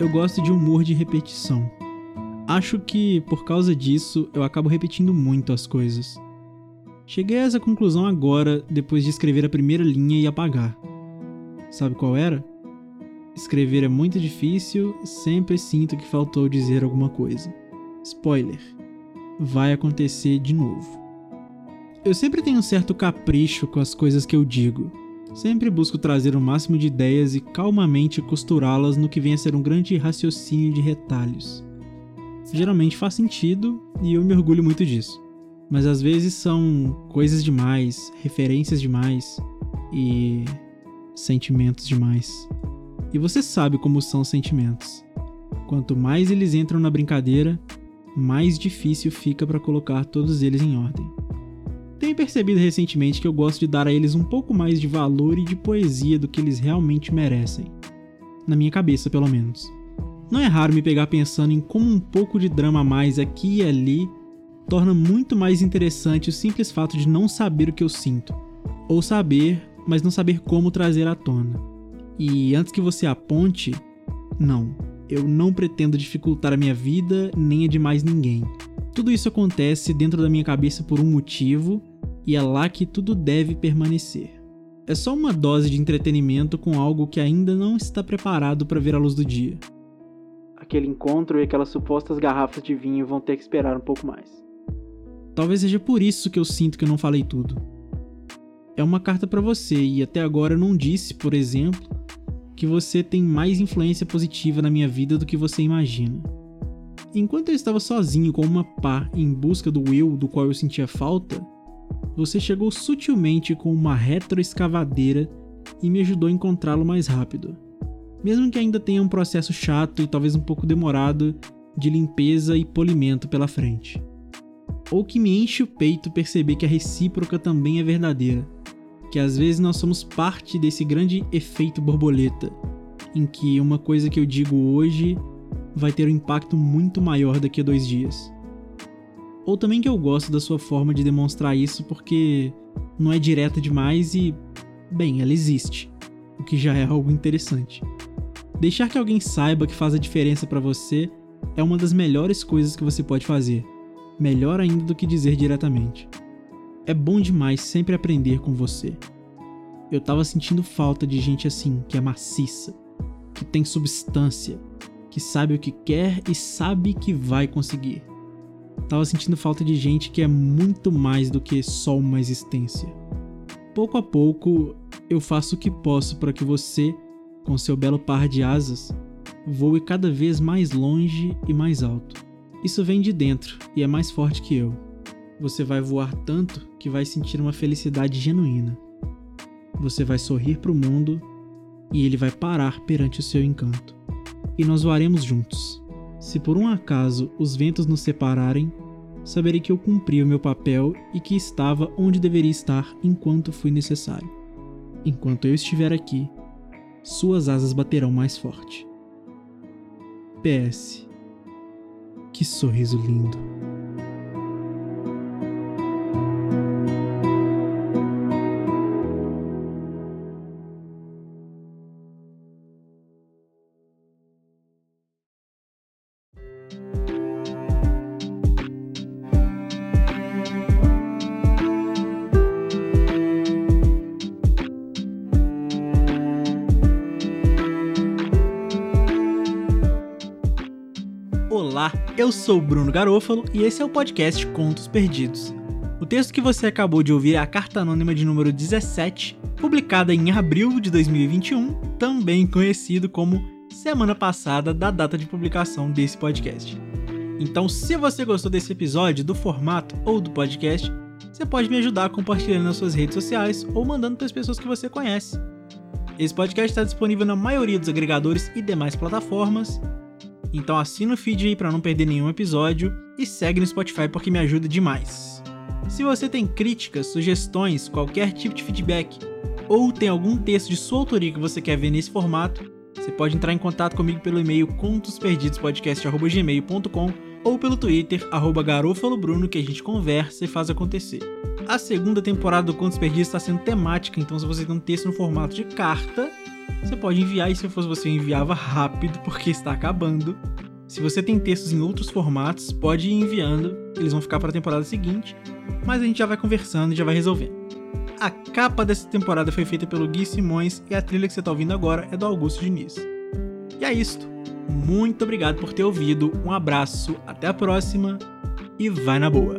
Eu gosto de humor de repetição. Acho que por causa disso eu acabo repetindo muito as coisas. Cheguei a essa conclusão agora, depois de escrever a primeira linha e apagar. Sabe qual era? Escrever é muito difícil, sempre sinto que faltou dizer alguma coisa. Spoiler: vai acontecer de novo. Eu sempre tenho um certo capricho com as coisas que eu digo. Sempre busco trazer o máximo de ideias e calmamente costurá-las no que vem a ser um grande raciocínio de retalhos. Geralmente faz sentido e eu me orgulho muito disso. Mas às vezes são coisas demais, referências demais e sentimentos demais. E você sabe como são os sentimentos. Quanto mais eles entram na brincadeira, mais difícil fica para colocar todos eles em ordem. Tenho percebido recentemente que eu gosto de dar a eles um pouco mais de valor e de poesia do que eles realmente merecem. Na minha cabeça, pelo menos. Não é raro me pegar pensando em como um pouco de drama a mais aqui e ali torna muito mais interessante o simples fato de não saber o que eu sinto. Ou saber, mas não saber como trazer à tona. E antes que você aponte, não, eu não pretendo dificultar a minha vida nem a de mais ninguém. Tudo isso acontece dentro da minha cabeça por um motivo e é lá que tudo deve permanecer. É só uma dose de entretenimento com algo que ainda não está preparado para ver a luz do dia. Aquele encontro e aquelas supostas garrafas de vinho vão ter que esperar um pouco mais. Talvez seja por isso que eu sinto que eu não falei tudo. É uma carta para você e até agora eu não disse, por exemplo, que você tem mais influência positiva na minha vida do que você imagina. Enquanto eu estava sozinho com uma pá em busca do Will do qual eu sentia falta, você chegou sutilmente com uma retroescavadeira e me ajudou a encontrá-lo mais rápido. Mesmo que ainda tenha um processo chato e talvez um pouco demorado de limpeza e polimento pela frente. Ou que me enche o peito perceber que a recíproca também é verdadeira, que às vezes nós somos parte desse grande efeito borboleta, em que uma coisa que eu digo hoje vai ter um impacto muito maior daqui a dois dias. Ou também que eu gosto da sua forma de demonstrar isso porque não é direta demais e, bem, ela existe, o que já é algo interessante. Deixar que alguém saiba que faz a diferença para você é uma das melhores coisas que você pode fazer, melhor ainda do que dizer diretamente. É bom demais sempre aprender com você. Eu tava sentindo falta de gente assim, que é maciça, que tem substância, que sabe o que quer e sabe que vai conseguir. Tava sentindo falta de gente que é muito mais do que só uma existência. Pouco a pouco, eu faço o que posso para que você, com seu belo par de asas, voe cada vez mais longe e mais alto. Isso vem de dentro e é mais forte que eu. Você vai voar tanto que vai sentir uma felicidade genuína. Você vai sorrir para o mundo e ele vai parar perante o seu encanto. E nós voaremos juntos. Se por um acaso os ventos nos separarem, saberei que eu cumpri o meu papel e que estava onde deveria estar enquanto foi necessário. Enquanto eu estiver aqui, suas asas baterão mais forte. PS. Que sorriso lindo. Olá, eu sou Bruno Garofalo e esse é o podcast Contos Perdidos. O texto que você acabou de ouvir é a carta anônima de número 17, publicada em abril de 2021, também conhecido como semana passada da data de publicação desse podcast. Então, se você gostou desse episódio, do formato ou do podcast, você pode me ajudar compartilhando nas suas redes sociais ou mandando para as pessoas que você conhece. Esse podcast está disponível na maioria dos agregadores e demais plataformas. Então assina o feed aí para não perder nenhum episódio e segue no Spotify porque me ajuda demais. Se você tem críticas, sugestões, qualquer tipo de feedback ou tem algum texto de sua autoria que você quer ver nesse formato, você pode entrar em contato comigo pelo e-mail contosperdidospodcast.gmail.com ou pelo Twitter, garofalobruno, que a gente conversa e faz acontecer. A segunda temporada do Contos Perdidos está sendo temática, então se você tem um texto no formato de carta, você pode enviar, e se fosse você, enviava rápido, porque está acabando. Se você tem textos em outros formatos, pode ir enviando, eles vão ficar para a temporada seguinte, mas a gente já vai conversando e já vai resolvendo. A capa dessa temporada foi feita pelo Gui Simões e a trilha que você está ouvindo agora é do Augusto Diniz. E é isto. Muito obrigado por ter ouvido, um abraço, até a próxima e vai na boa!